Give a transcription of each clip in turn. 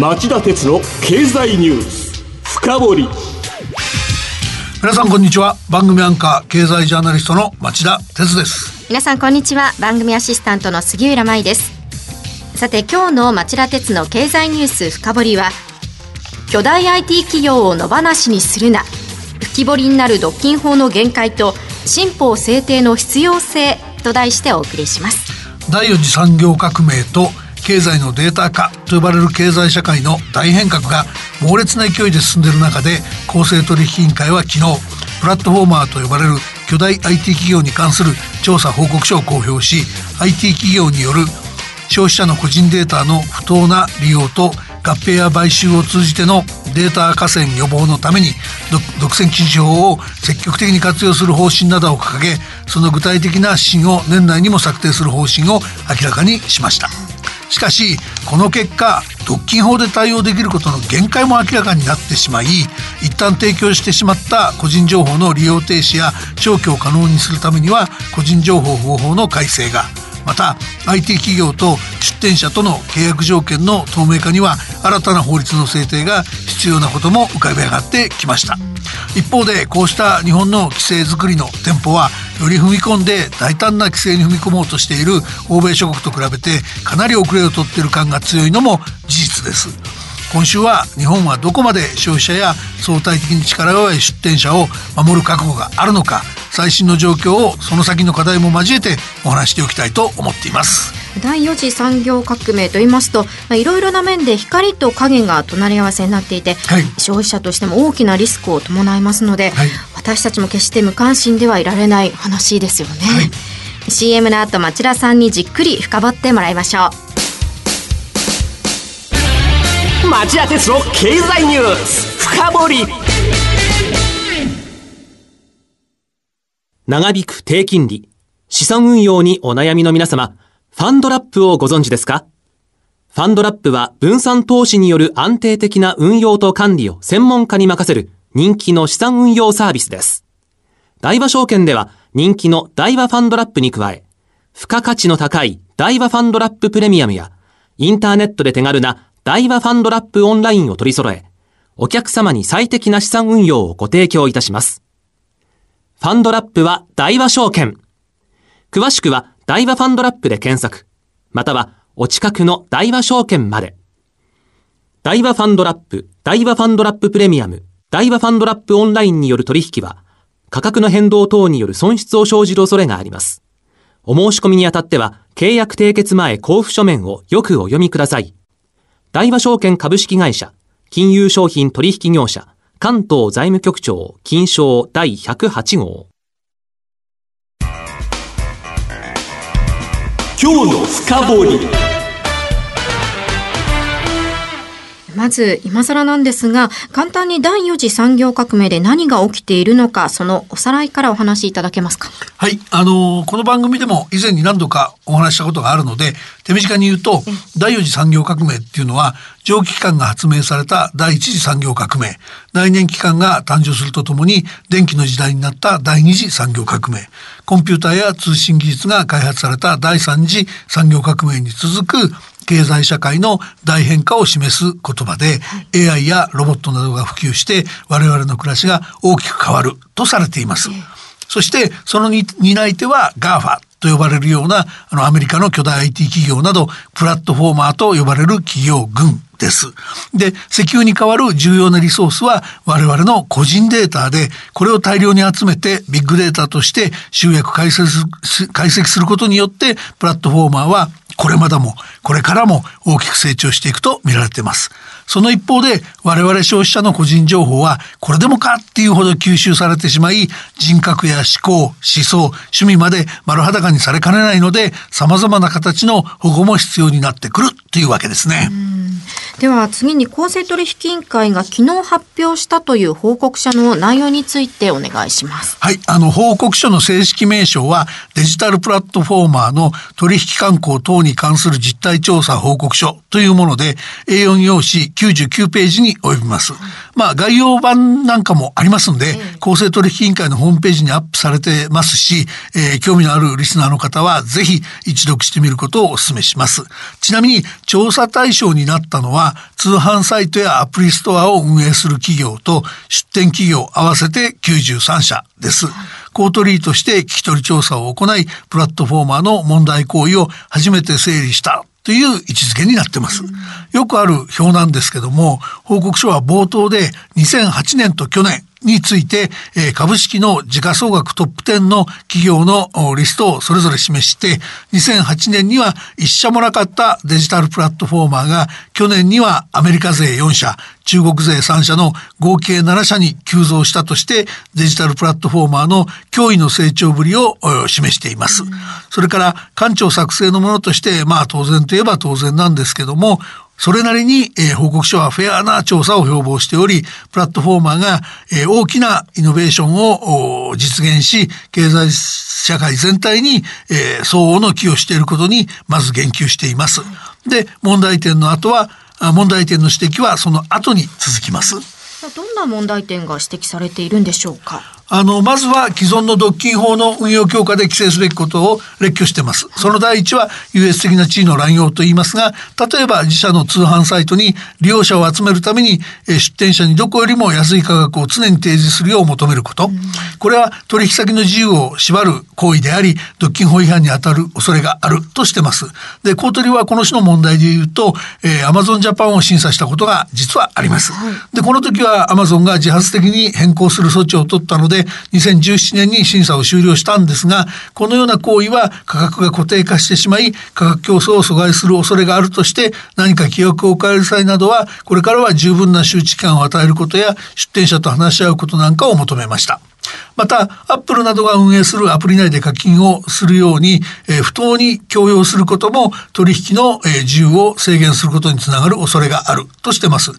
町田鉄の経済ニュース深掘り。皆さんこんにちは。番組アンカー経済ジャーナリストの町田鉄です。皆さんこんにちは。番組アシスタントの杉浦舞です。さて今日の町田鉄の経済ニュース深掘りは巨大 IT 企業を野放しにするな。浮き彫りになる独禁法の限界と新法制定の必要性と題してお送りします。第4次産業革命と経済のデータ化と呼ばれる経済社会の大変革が猛烈な勢いで進んでいる中で公正取引委員会は昨日プラットフォーマーと呼ばれる巨大 IT 企業に関する調査報告書を公表し IT 企業による消費者の個人データの不当な利用と合併や買収を通じてのデータ河川予防のために独占禁止法を積極的に活用する方針などを掲げその具体的な指針を年内にも策定する方針を明らかにしました。しかしこの結果独禁法で対応できることの限界も明らかになってしまい一旦提供してしまった個人情報の利用停止や消去を可能にするためには個人情報保護法の改正がまた IT 企業と出展者との契約条件の透明化には新たな法律の制定が必要なことも浮かび上がってきました。一方でこうした日本の規制づくりの店舗はより踏み込んで大胆な規制に踏み込もうとしている欧米諸国と比べてかなり遅れを取っている感が強いのも事実です。今週は日本はどこまで消費者や相対的に力弱い出店者を守る覚悟があるのか最新の状況をその先の課題も交えてお話しておきたいと思っています。第4次産業革命と言いますと、まあ、いろいろな面で光と影が隣り合わせになっていて、はい、消費者としても大きなリスクを伴いますので、はい、私たちも決して無関心ではいられない話ですよね、はい、CM の後町田さんにじっくり深掘ってもらいましょう町田鉄の経済ニュース。深掘り。長引く低金利。資産運用にお悩みの皆様ファンドラップをご存知ですか？ファンドラップは分散投資による安定的な運用と管理を専門家に任せる人気の資産運用サービスです。大和証券では人気の大和ファンドラップに加え、付加価値の高い大和ファンドラッププレミアムや、インターネットで手軽な大和ファンドラップオンラインを取り揃え、お客様に最適な資産運用をご提供いたします。ファンドラップは大和証券。詳しくは大和ファンドラップで検索、またはお近くの大和証券まで。大和ファンドラップ、大和ファンドラッププレミアム、大和ファンドラップオンラインによる取引は、価格の変動等による損失を生じる恐れがあります。お申し込みにあたっては、契約締結前交付書面をよくお読みください。大和証券株式会社、金融商品取引業者、関東財務局長、金賞第108号。今日の深掘りまず今更なんですが簡単に第4次産業革命で何が起きているのかそのおさらいからお話しいただけますか？はいあのー、この番組でも以前に何度かお話したことがあるので手短に言うと第4次産業革命っていうのは蒸気機関が発明された第1次産業革命。内燃機関が誕生するとともに電気の時代になった第2次産業革命。コンピューターや通信技術が開発された第3次産業革命に続く経済社会の大変化を示す言葉で、はい、AI やロボットなどが普及して我々の暮らしが大きく変わるとされています。そしてその担い手は GAFA と呼ばれるようなあのアメリカの巨大 IT 企業などプラットフォーマーと呼ばれる企業群です。で、石油に代わる重要なリソースは我々の個人データで、これを大量に集めてビッグデータとして集約解析解析することによって、プラットフォーマーはこれまでもこれからも大きく成長していくと見られています。その一方で我々消費者の個人情報はこれでもかっていうほど吸収されてしまい人格や思考、思想、趣味まで丸裸にされかねないので様々な形の保護も必要になってくるというわけですね。では次に公正取引委員会が昨日発表したという報告書の内容についてお願いします。はい、あの報告書の正式名称はデジタルプラットフォーマーの取引慣行等に関する実態調査報告書というもので A4 用紙99ページに及びます。まあ概要版なんかもありますんで、公正取引委員会のホームページにアップされてますし、えー、興味のあるリスナーの方はぜひ一読してみることをお勧めします。ちなみに調査対象になったのは通販サイトやアプリストアを運営する企業と出店企業合わせて93社です。コートリーとして聞き取り調査を行い、プラットフォーマーの問題行為を初めて整理したという位置づけになってます。よくある表なんですけども、報告書は冒頭で2008年と去年、について、え株式の時価総額トップ10の企業のリストをそれぞれ示して、2008年には一社もなかったデジタルプラットフォーマーが、去年にはアメリカ勢4社、中国勢3社の合計7社に急増したとして、デジタルプラットフォーマーの驚異の成長ぶりを示しています。それから、官庁作成のものとして、まあ当然といえば当然なんですけども、それなりに、えー、報告書はフェアな調査を標榜しており、プラットフォーマーが、えー、大きなイノベーションを実現し、経済社会全体に、えー、相応の寄与していることにまず言及しています。で、問題点の後は、問題点の指摘はその後に続きます。どんな問題点が指摘されているんでしょうか？あの、まずは既存の独禁法の運用強化で規制すべきことを列挙しています。その第一は優越的な地位の乱用と言いますが、例えば自社の通販サイトに利用者を集めるために、え出店者にどこよりも安い価格を常に提示するよう求めること。これは取引先の自由を縛る行為であり、独禁法違反に当たる恐れがあるとしてます。で、コートリはこの種の問題で言うと、えー、アマゾンジャパンを審査したことが実はあります。で、この時はアマゾンが自発的に変更する措置を取ったので、で2017年に審査を終了したんですがこのような行為は価格が固定化してしまい価格競争を阻害する恐れがあるとして何か規約を変える際などはこれからは十分な周知期間を与えることや出店者と話し合うことなんかを求めました。また、アップルなどが運営するアプリ内で課金をするように、えー、不当に強要することも取引の、えー、自由を制限することにつながる恐れがあるとしてます。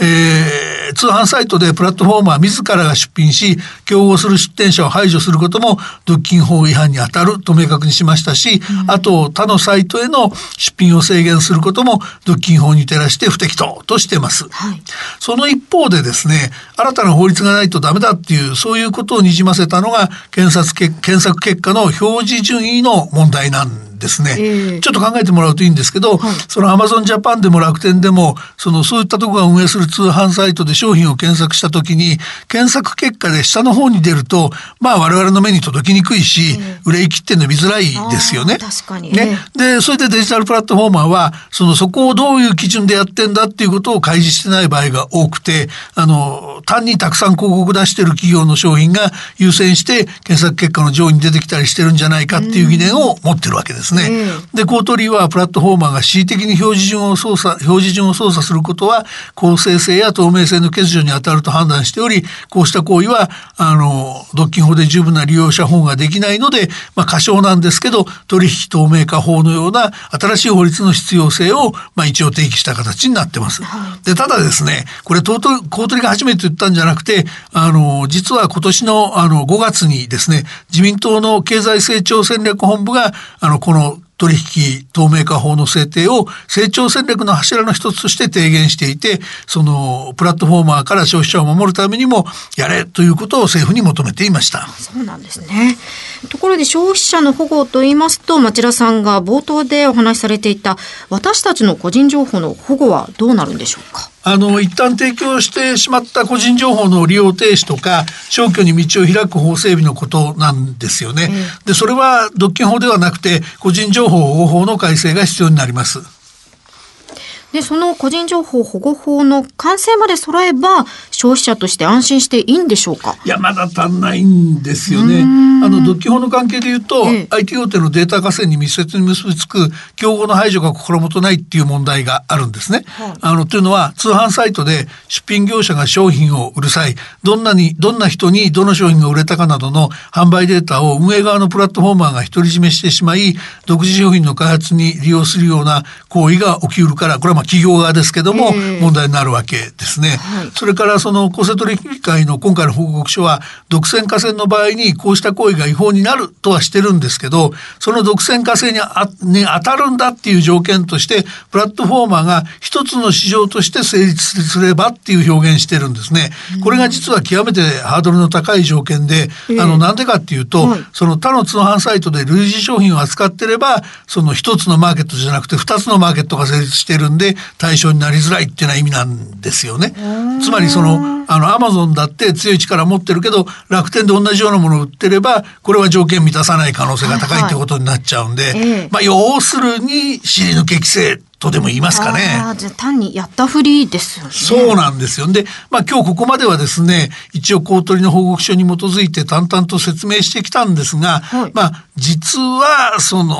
えー、通販サイトでプラットフォーマー自らが出品し、競合する出店者を排除することも独禁法違反に当たると明確にしましたし、うん、あと他のサイトへの出品を制限することも独禁法に照らして不適当としてます。はい、その一方でですね、新たな法律がないとダメだっていう、そういうことをにじませたのが検索検索結果の表示順位の問題なんですね、えー、ちょっと考えてもらうといいんですけど、はい、そのアマゾンジャパンでも楽天でもそのそういったとこが運営する通販サイトで商品を検索した時に検索結果で下の方に出るとまあ我々の目に届きにくいし、えー、売れ行きって伸びづらいですよね。確かに。ね、でそれでデジタルプラットフォーマーはそのそこをどういう基準でやってんだっていうことを開示してない場合が多くてあの単にたくさん広告出してる企業の商品が優先して検索結果の上位に出てきたりしてるんじゃないかっていう疑念を持ってるわけです。ですね。うん、で、コートリーはプラットフォーマーが恣意的に表示順を操作、表示順を操作することは公正性や透明性の欠如に当たると判断しており、こうした行為は、あの、独禁法で十分な利用者保護ができないので、まあ、過少なんですけど、取引透明化法のような新しい法律の必要性を、まあ、一応提起した形になってます。で、ただですね、これ、コートリが初めて言ったんじゃなくて、あの、実は今年の、あの、5月にですね、自民党の経済成長戦略本部が、あの、このの取引透明化法の制定を成長戦略の柱の一つとして提言していてそのプラットフォーマーから消費者を守るためにもやれということを政府に求めていました。そうなんですね。ところで消費者の保護と言いますと町田さんが冒頭でお話しされていた私たちの個人情報の保護はどうなるんでしょうか？あの一旦提供してしまった個人情報の利用停止とか消去に道を開く法整備のことなんですよね。でそれは独禁法ではなくて個人情報保護法の改正が必要になります。で、その個人情報保護法の完成まで揃えば、消費者として安心していいんでしょうか？いや、まだ足んないんですよね。あの、独禁法の関係で言うと、ええ、IT 大手のデータ合戦に密接に結びつく、競合の排除が心もとないっていう問題があるんですね。はい、あの、というのは、通販サイトで出品業者が商品を売る際、どんなに、どんな人にどの商品が売れたかなどの販売データを運営側のプラットフォーマーが独り占めしてしまい、独自商品の開発に利用するような行為が起きうるから、これはまあ企業側ですけども、問題になるわけですね。はい、それからそその公正取引委員会の今回の報告書は独占化線の場合にこうした行為が違法になるとはしてるんですけどその独占化線にあに当たるんだっていう条件としてプラットフォーマーが一つの市場として成立すればっていう表現してるんですね。これが実は極めてハードルの高い条件で、あのなんでかっていうと、はい、その他の通販サイトで類似商品を扱ってればその一つのマーケットじゃなくて二つのマーケットが成立してるんで対象になりづらいっていうような意味なんですよね。つまりそのあのアマゾンだって強い力持ってるけど楽天で同じようなものを売ってればこれは条件満たさない可能性が高いってことになっちゃうんで、はいはい、まあ要するに尻抜け規制とでも言いますかね。あじゃ単にやったふりですよね。そうなんですよ。で、まあ今日ここまではですね、一応公取の報告書に基づいて淡々と説明してきたんですが、はい、まあ実はその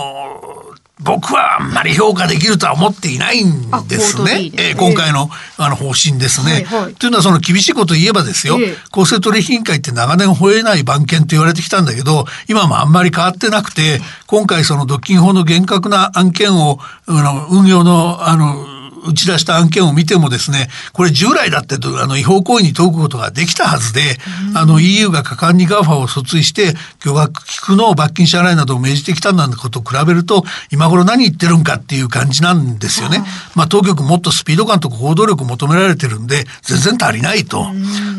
僕はあんまり評価できるとは思っていないんですね。えー、今回のあの方針ですね。はいはい、というのはその厳しいこと言えばですよ、えー、公正取引委員会って長年吠えない番犬と言われてきたんだけど、今もあんまり変わってなくて、今回その独禁法の厳格な案件を、あの運用のあの打ち出した案件を見てもですね、これ従来だってあの違法行為に解くことができたはずで、あの EU が果敢に GAFA を訴追して、巨額寄付の罰金支払いなどを命じてきたなんてことを比べると、今頃何言ってるんかっていう感じなんですよね。まあ当局もっとスピード感と行動力を求められてるんで、全然足りないと。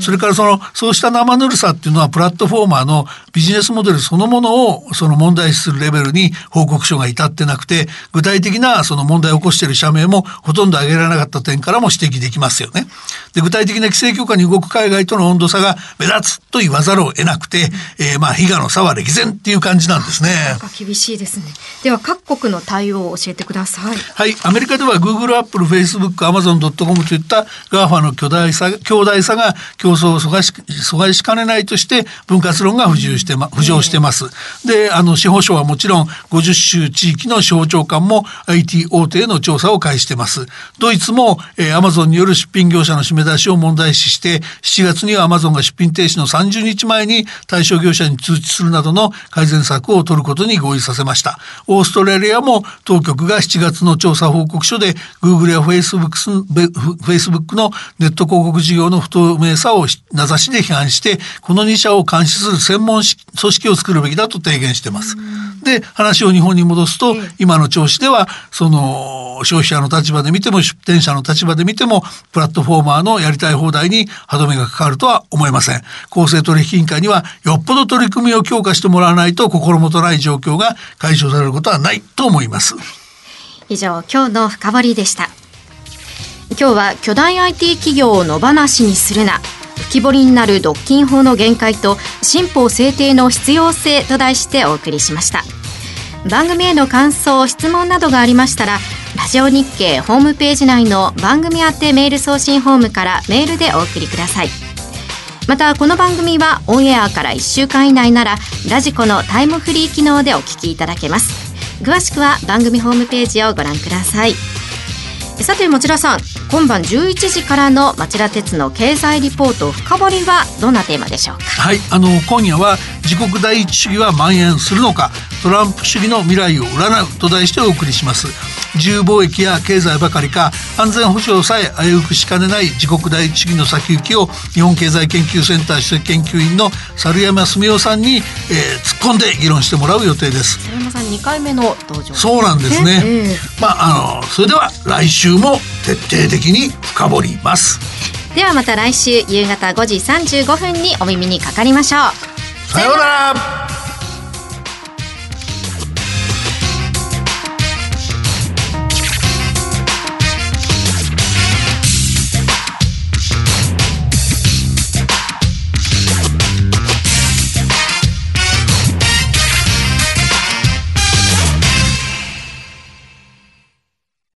それからその、そうした生ぬるさっていうのはプラットフォーマーのビジネスモデルそのものをその問題視するレベルに報告書が至ってなくて、具体的なその問題を起こしている社名もほとんど挙げられなかった点からも指摘できますよね。で具体的な規制強化に動く海外との温度差が目立つと言わざるを得なくて、えー、まあ悲願の差は歴然っていう感じなんですね。厳しいですね。では各国の対応を教えてください。はい、アメリカでは Google、Apple、Facebook、Amazon.com といった GAFA の巨大さ強大さが競争を阻害し阻害しかねないとして分割論が浮上してま浮上してます。で、あの司法省はもちろん50州地域の司法長官も IT 大手への調査を開始してます。ドイツも、えー、アマゾンによる出品業者の締め出しを問題視して7月にはアマゾンが出品停止の30日前に対象業者に通知するなどの改善策を取ることに合意させましたオーストラリアも当局が7月の調査報告書で Google や Facebook, のネット広告事業の不透明さを名指しで批判してこの2社を監視する専門組織を作るべきだと提言してます。で話を日本に戻すと、今の調子ではその消費者の立場で見ても出店者の立場で見てもプラットフォーマーのやりたい放題に歯止めがかかるとは思えません。公正取引委員会にはよっぽど取り組みを強化してもらわないと心もとない状況が解消されることはないと思います。以上今日の深掘りでした。今日は巨大 IT 企業を野放しにするな。浮き彫りになる独禁法の限界と新法制定の必要性と題してお送りしました。番組への感想質問などがありましたらラジオ日経ホームページ内の番組宛てメール送信ホームからメールでお送りください。またこの番組はオンエアから1週間以内ならラジコのタイムフリー機能でお聞きいただけます。詳しくは番組ホームページをご覧ください。さて町田さん今晩11時からの町田鉄の経済リポート深掘りはどんなテーマでしょうか？はいあの今夜は自国第一主義は蔓延するのかトランプ主義の未来を占うと題してお送りします。自由貿易や経済ばかりか安全保障さえ危うくしかねない自国第一主義の先行きを日本経済研究センター首席研究員の猿山澄夫さんに、えー、突っ込んで議論してもらう予定です。猿山さん2回目の登場そうなんですね、えー、まああのそれでは来週も徹底的に深掘ります。ではまた来週夕方5時35分にお耳にかかりましょう。さようなら